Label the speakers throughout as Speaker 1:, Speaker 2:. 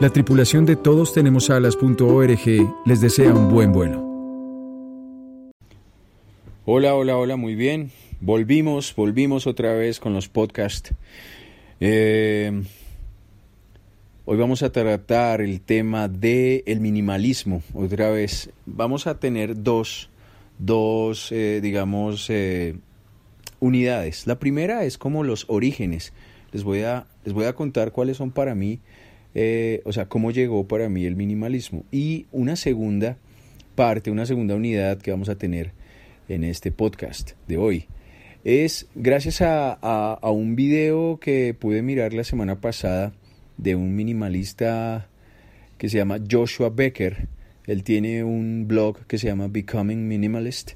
Speaker 1: La tripulación de Todos Tenemos Alas.org les desea un buen vuelo.
Speaker 2: Hola, hola, hola, muy bien. Volvimos, volvimos otra vez con los podcasts. Eh, hoy vamos a tratar el tema del el minimalismo. Otra vez, vamos a tener dos, dos eh, digamos, eh, unidades. La primera es como los orígenes. Les voy a, les voy a contar cuáles son para mí, eh, o sea, cómo llegó para mí el minimalismo. Y una segunda parte, una segunda unidad que vamos a tener en este podcast de hoy es gracias a, un video que pude mirar la semana pasada de un minimalista que se llama Joshua Becker. Él tiene un blog que se llama Becoming Minimalist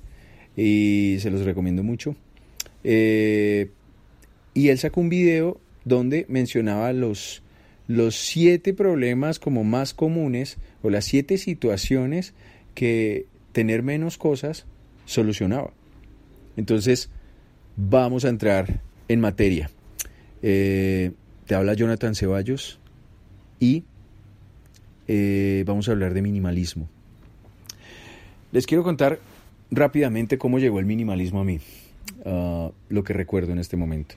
Speaker 2: y se los recomiendo mucho. Eh, y él sacó un video donde mencionaba los, los siete problemas como más comunes o las siete situaciones que tener menos cosas solucionaba. Entonces, vamos a entrar en materia. Eh, te habla Jonathan Ceballos y eh, vamos a hablar de minimalismo. Les quiero contar rápidamente cómo llegó el minimalismo a mí. Ah, lo que recuerdo en este momento.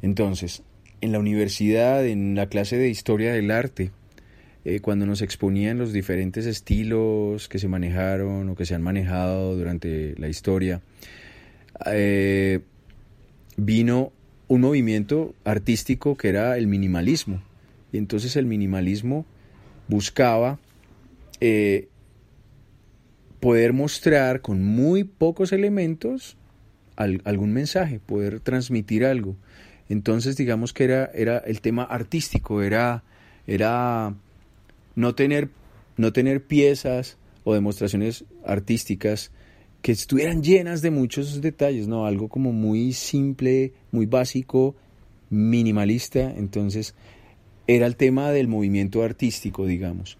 Speaker 2: Entonces, en la universidad, en la clase de historia del arte, eh, cuando nos exponían los diferentes estilos que se manejaron o que se han manejado durante la historia, eh, vino un movimiento artístico que era el minimalismo. Y entonces el minimalismo buscaba eh, poder mostrar con muy pocos elementos algún mensaje, poder transmitir algo. Entonces digamos que era, era el tema artístico, era, era no, tener, no tener piezas o demostraciones artísticas que estuvieran llenas de muchos detalles, no, algo como muy simple, muy básico, minimalista, entonces era el tema del movimiento artístico, digamos.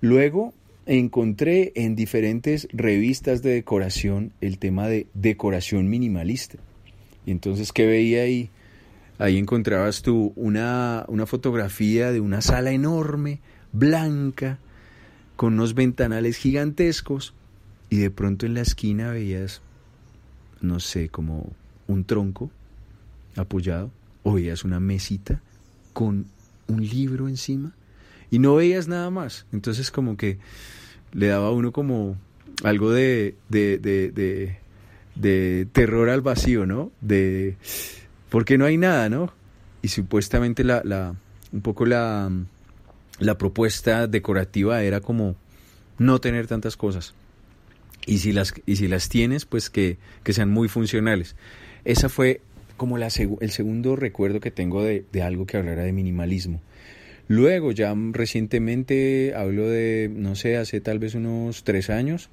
Speaker 2: Luego encontré en diferentes revistas de decoración el tema de decoración minimalista. Y entonces, ¿qué veía ahí? Ahí encontrabas tú una, una fotografía de una sala enorme, blanca, con unos ventanales gigantescos, y de pronto en la esquina veías, no sé, como un tronco apoyado, o veías una mesita con un libro encima, y no veías nada más. Entonces como que le daba a uno como algo de, de, de, de, terror al vacío, ¿no? De, porque no hay nada, ¿no? Y supuestamente la, la, un poco la, la propuesta decorativa era como no tener tantas cosas. Y si las, y si las tienes, pues que, que sean muy funcionales. Esa fue como la, el segundo recuerdo que tengo de, de algo que hablara de minimalismo. Luego, ya recientemente, hablo de, no sé, hace tal vez unos tres años,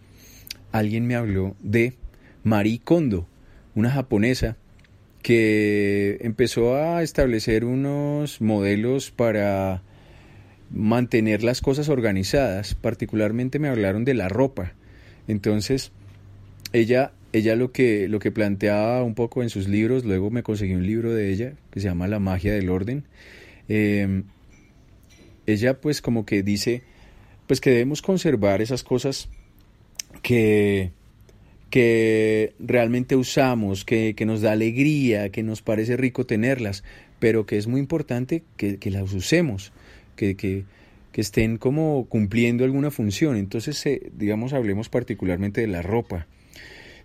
Speaker 2: alguien me habló de Marie Kondo, una japonesa que empezó a establecer unos modelos para mantener las cosas organizadas. Particularmente me hablaron de la ropa. Entonces, ella, ella lo que, lo que planteaba un poco en sus libros, luego me conseguí un libro de ella que se llama La magia del orden. Eh, ella pues como que dice pues que debemos conservar esas cosas que, que realmente usamos, que, nos da alegría, que nos parece rico tenerlas, pero que es muy importante que, las usemos, que, que, estén como cumpliendo alguna función. Entonces, eh, digamos, hablemos particularmente de la ropa,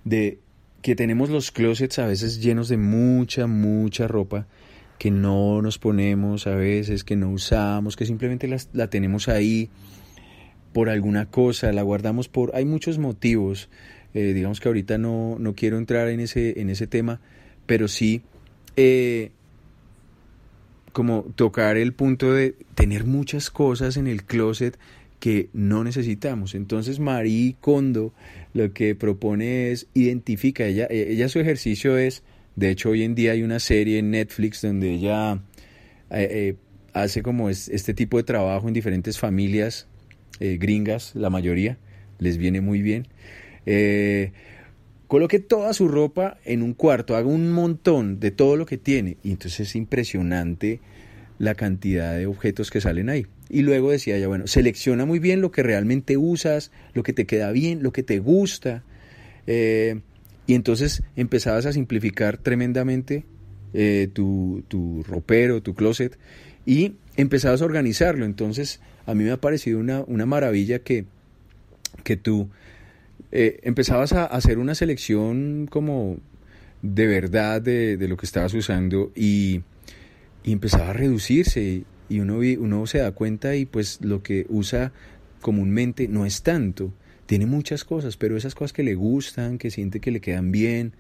Speaker 2: de que tenemos los closets a veces llenos de mucha, mucha ropa que no nos ponemos a veces, que no usamos, que simplemente la, tenemos ahí por alguna cosa, la guardamos por... Hay muchos motivos, eh, digamos que ahorita no, no, quiero entrar en ese, en ese tema, pero sí eh, como tocar el punto de tener muchas cosas en el closet que no necesitamos. Entonces Marie Kondo lo que propone es identifica, ella, ella su ejercicio es de hecho, hoy en día hay una serie en Netflix donde ella eh, eh, hace como este tipo de trabajo en diferentes familias gringas, la mayoría, les viene muy bien. Coloque toda su ropa en un cuarto, haga un montón de todo lo que tiene y entonces es impresionante la cantidad de objetos que salen ahí. Y luego decía ella, bueno, selecciona muy bien lo que realmente usas, lo que te queda bien, lo que te gusta. Eh, y entonces empezabas a simplificar tremendamente eh, tu, tu, ropero, tu closet, y empezabas a organizarlo. Entonces, a mí me ha parecido una, una maravilla que, que tú eh, empezabas a hacer una selección como de verdad de, de lo que estabas usando y, empezaba a reducirse y uno, uno se da cuenta y pues lo que usa comúnmente no es tanto. Tiene muchas cosas, pero esas cosas que le gustan, que siente que le quedan bien,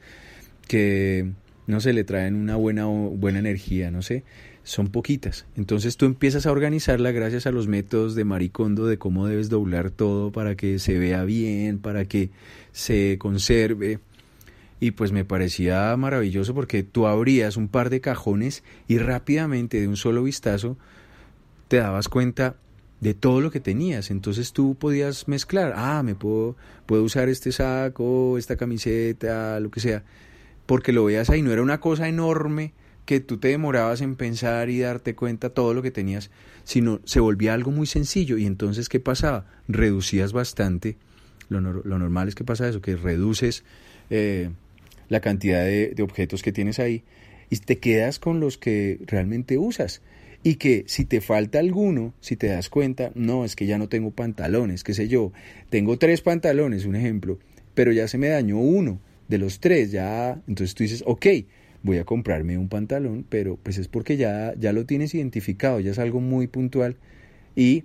Speaker 2: que no se le traen una buena, buena energía, no sé, son poquitas. Entonces tú empiezas a organizarla gracias a los métodos de Maricondo de cómo debes doblar todo para que se vea bien, para que se conserve. Y pues me parecía maravilloso porque tú abrías un par de cajones y rápidamente de un solo vistazo te dabas cuenta de todo lo que tenías. Entonces tú podías mezclar, ah, me puedo, puedo usar este saco, esta camiseta, lo que sea, porque lo veas ahí, no era una cosa enorme que tú te demorabas en pensar y darte cuenta todo lo que tenías, sino se volvía algo muy sencillo. Y entonces, ¿qué pasaba? Reducías bastante. Lo, normal es que pasa eso, que reduces eh, la cantidad de, de objetos que tienes ahí y te quedas con los que realmente usas y que si te falta alguno, si te das cuenta, no, es que ya no tengo pantalones, qué sé yo, tengo tres pantalones, un ejemplo, pero ya se me dañó uno de los tres, ya, entonces tú dices, ok, voy a comprarme un pantalón, pero pues es porque ya, ya lo tienes identificado, ya es algo muy puntual. Y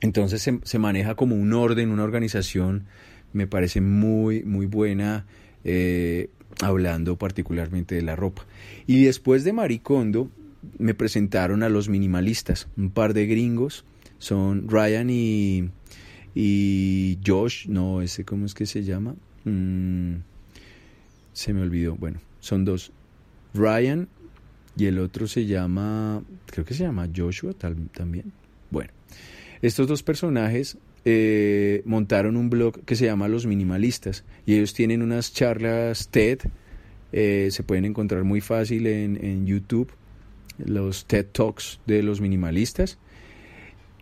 Speaker 2: entonces se, se maneja como un orden, una organización, me parece muy, muy buena, eh, hablando particularmente de la ropa. Y después de Maricondo, me presentaron a los minimalistas, un par de gringos, son Ryan y, y Josh, no, ese cómo es que se llama, mm, se me olvidó, bueno, son dos, Ryan y el otro se llama, creo que se llama Joshua también, bueno, estos dos personajes eh, montaron un blog que se llama Los Minimalistas y ellos tienen unas charlas TED, eh, se pueden encontrar muy fácil en, en YouTube los TED Talks de los minimalistas.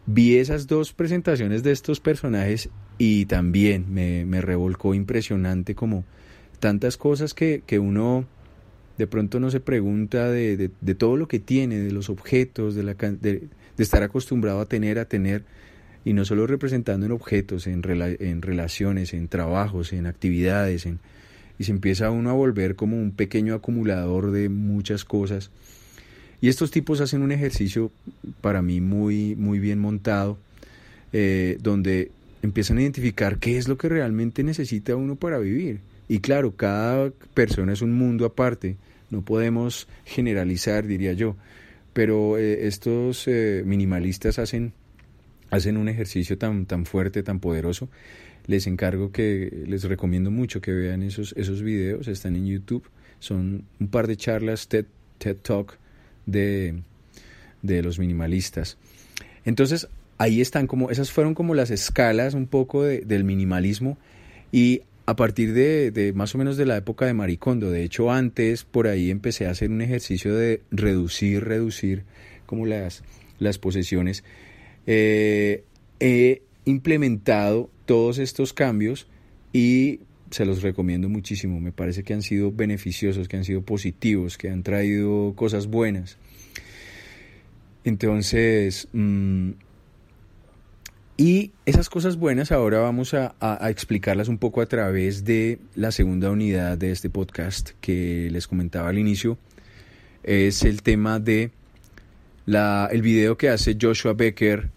Speaker 2: Vi esas dos presentaciones de estos personajes y también me, me revolcó impresionante como tantas cosas que, que, uno de pronto no se pregunta de, de, todo lo que tiene, de los objetos, de, la, de, de, estar acostumbrado a tener, a tener, y no solo representando en objetos, en, en relaciones, en trabajos, en actividades, y se empieza uno a volver como un pequeño acumulador de muchas cosas y estos tipos hacen un ejercicio para mí muy, muy bien montado, eh, donde empiezan a identificar qué es lo que realmente necesita uno para vivir. Y claro, cada persona es un mundo aparte, no podemos generalizar, diría yo, pero eh, estos eh, minimalistas hacen, hacen un ejercicio tan, tan fuerte, tan poderoso. Les encargo que, les recomiendo mucho que vean esos, esos videos, están en YouTube, son un par de charlas TED, TED Talk de, de los minimalistas. Entonces, ahí están como, esas fueron como las escalas un poco de, del minimalismo y a partir de, más o menos de la época de Maricondo, de hecho antes por ahí empecé a hacer un ejercicio de reducir, reducir como las, las posesiones. Eh, he implementado todos estos cambios y se los recomiendo muchísimo. Me parece que han sido beneficiosos, que han sido positivos, que han traído cosas buenas. Entonces, mm, y esas cosas buenas ahora vamos a, explicarlas un poco a través de la segunda unidad de este podcast que les comentaba al inicio. Es el tema de la, el video que hace Joshua Becker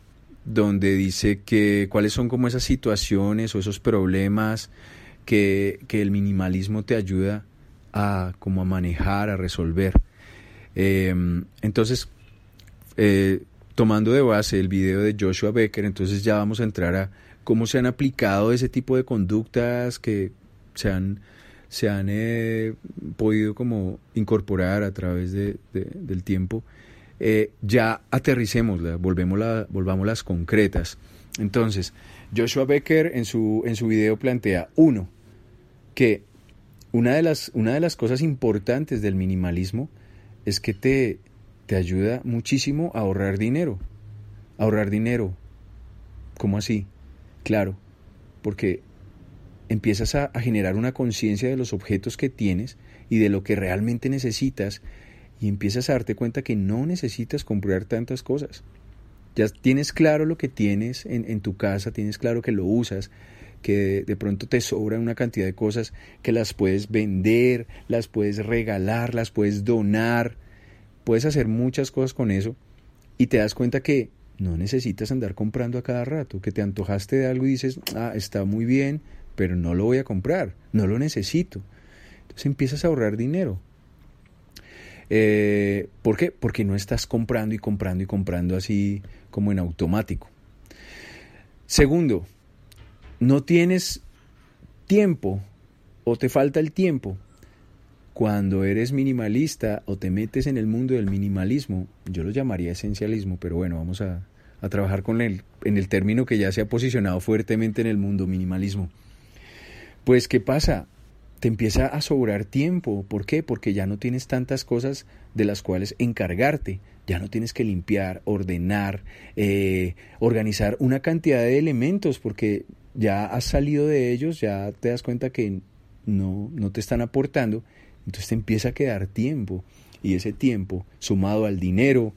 Speaker 2: donde dice que cuáles son como esas situaciones o esos problemas que, el minimalismo te ayuda a como a manejar, a resolver. Em, entonces, eh, tomando de base el video de Joshua Becker, entonces ya vamos a entrar a cómo se han aplicado ese tipo de conductas que se han, se han eh, podido como incorporar a través de, del tiempo. Eh, ya aterricémoslas, volvamos las concretas. Entonces, Joshua Becker en su, en su video plantea, uno, que una de las, una de las cosas importantes del minimalismo es que te, te ayuda muchísimo a ahorrar dinero. Ahorrar dinero. ¿Cómo así? Claro, porque empiezas a, generar una conciencia de los objetos que tienes y de lo que realmente necesitas y empiezas a darte cuenta que no necesitas comprar tantas cosas. Ya tienes claro lo que tienes en, tu casa, tienes claro que lo usas, que de, pronto te sobra una cantidad de cosas que las puedes vender, las puedes regalar, las puedes donar, puedes hacer muchas cosas con eso y te das cuenta que no necesitas andar comprando a cada rato, que te antojaste de algo y dices, ah, está muy bien, pero no lo voy a comprar, no lo necesito. Entonces empiezas a ahorrar dinero. Eh, ¿Por qué? Porque no estás comprando y comprando y comprando así como en automático. Segundo, no tienes tiempo o te falta el tiempo cuando eres minimalista o te metes en el mundo del minimalismo, yo lo llamaría esencialismo, pero bueno, vamos a, trabajar con él en el término que ya se ha posicionado fuertemente en el mundo minimalismo. Pues, ¿qué pasa? Te empieza a sobrar tiempo. ¿Por qué? Porque ya no tienes tantas cosas de las cuales encargarte. Ya no tienes que limpiar, ordenar, eh, organizar una cantidad de elementos, porque ya has salido de ellos, ya te das cuenta que no, no te están aportando entonces te empieza a quedar tiempo y ese tiempo, sumado al dinero,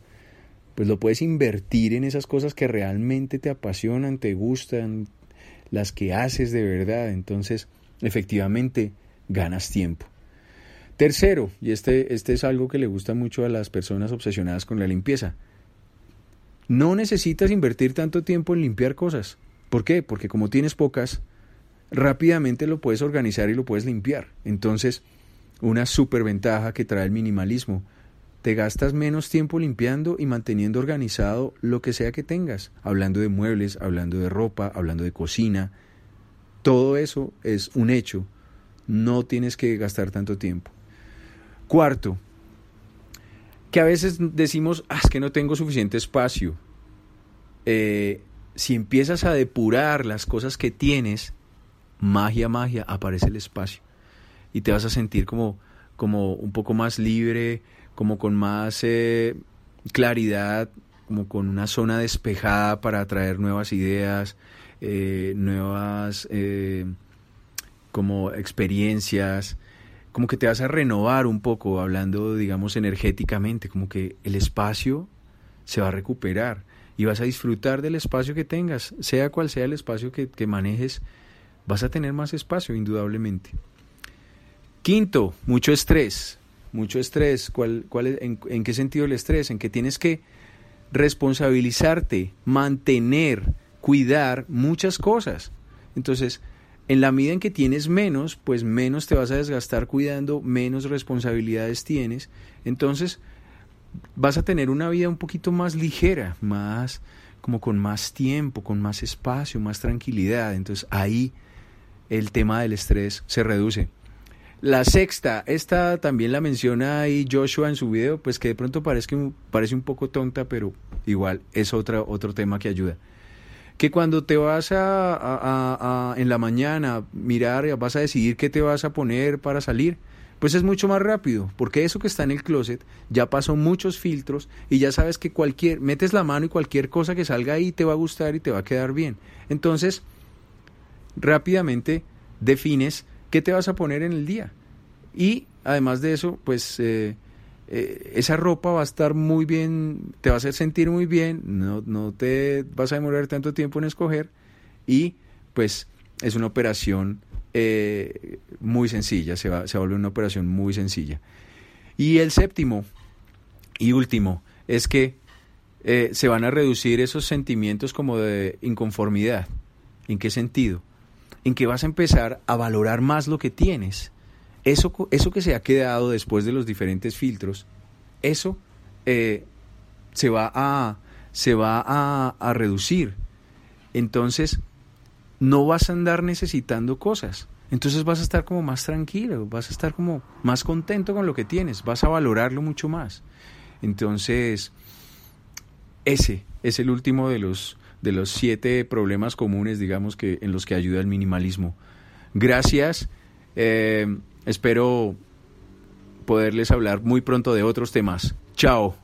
Speaker 2: pues lo puedes invertir en esas cosas que realmente te apasionan, te gustan, las que haces de verdad. Entonces, efectivamente, ganas tiempo. Tercero, y este, este es algo que le gusta mucho a las personas obsesionadas con la limpieza, no necesitas invertir tanto tiempo en limpiar cosas. ¿Por qué? Porque como tienes pocas, rápidamente lo puedes organizar y lo puedes limpiar. Entonces, una superventaja que trae el minimalismo. Te gastas menos tiempo limpiando y manteniendo organizado lo que sea que tengas, hablando de muebles, hablando de ropa, hablando de cocina. Todo eso es un hecho. No tienes que gastar tanto tiempo. Cuarto, que a veces decimos, ah, es que no tengo suficiente espacio. Eh, si empiezas a depurar las cosas que tienes, magia, magia, aparece el espacio y te vas a sentir como, como un poco más libre, como con más eh, claridad, como con una zona despejada para atraer nuevas ideas, eh, nuevas eh, como experiencias, como que te vas a renovar un poco, hablando, digamos, energéticamente, como que el espacio se va a recuperar y vas a disfrutar del espacio que tengas, sea cual sea el espacio que, que manejes, vas a tener más espacio, indudablemente. Quinto, mucho estrés. Mucho estrés. ¿Cuál, cuál en, qué sentido el estrés? En que tienes que responsabilizarte, mantener, cuidar muchas cosas. Entonces, en la medida en que tienes menos, pues menos te vas a desgastar cuidando, menos responsabilidades tienes. Entonces, vas a tener una vida un poquito más ligera, más como con más tiempo, con más espacio, más tranquilidad. Entonces, ahí el tema del estrés se reduce. La sexta, esta también la menciona ahí Joshua en su video, pues que de pronto parece, parece un poco tonta, pero igual es otra, otro tema que ayuda. Que cuando te vas a, en la mañana mirar, vas a decidir qué te vas a poner para salir, pues es mucho más rápido, porque eso que está en el closet ya pasó muchos filtros y ya sabes que cualquier, metes la mano y cualquier cosa que salga ahí te va a gustar y te va a quedar bien. Entonces, rápidamente defines qué te vas a poner en el día. Y además de eso, pues eh, eh, esa ropa va a estar muy bien, te va a hacer sentir muy bien, no, no te vas a demorar tanto tiempo en escoger y pues es una operación eh, muy sencilla, se va, se vuelve una operación muy sencilla. Y el séptimo y último es que se van a reducir esos sentimientos como de inconformidad. ¿En qué sentido? En que vas a empezar a valorar más lo que tienes. Eso, eso que se ha quedado después de los diferentes filtros, eso eh, se va, a, se va a, a reducir. Entonces, no vas a andar necesitando cosas. Entonces vas a estar como más tranquilo, vas a estar como más contento con lo que tienes, vas a valorarlo mucho más. Entonces, ese es el último de los de los siete problemas comunes, digamos, que en los que ayuda el minimalismo. Gracias. Eh, espero poderles hablar muy pronto de otros temas. Chao.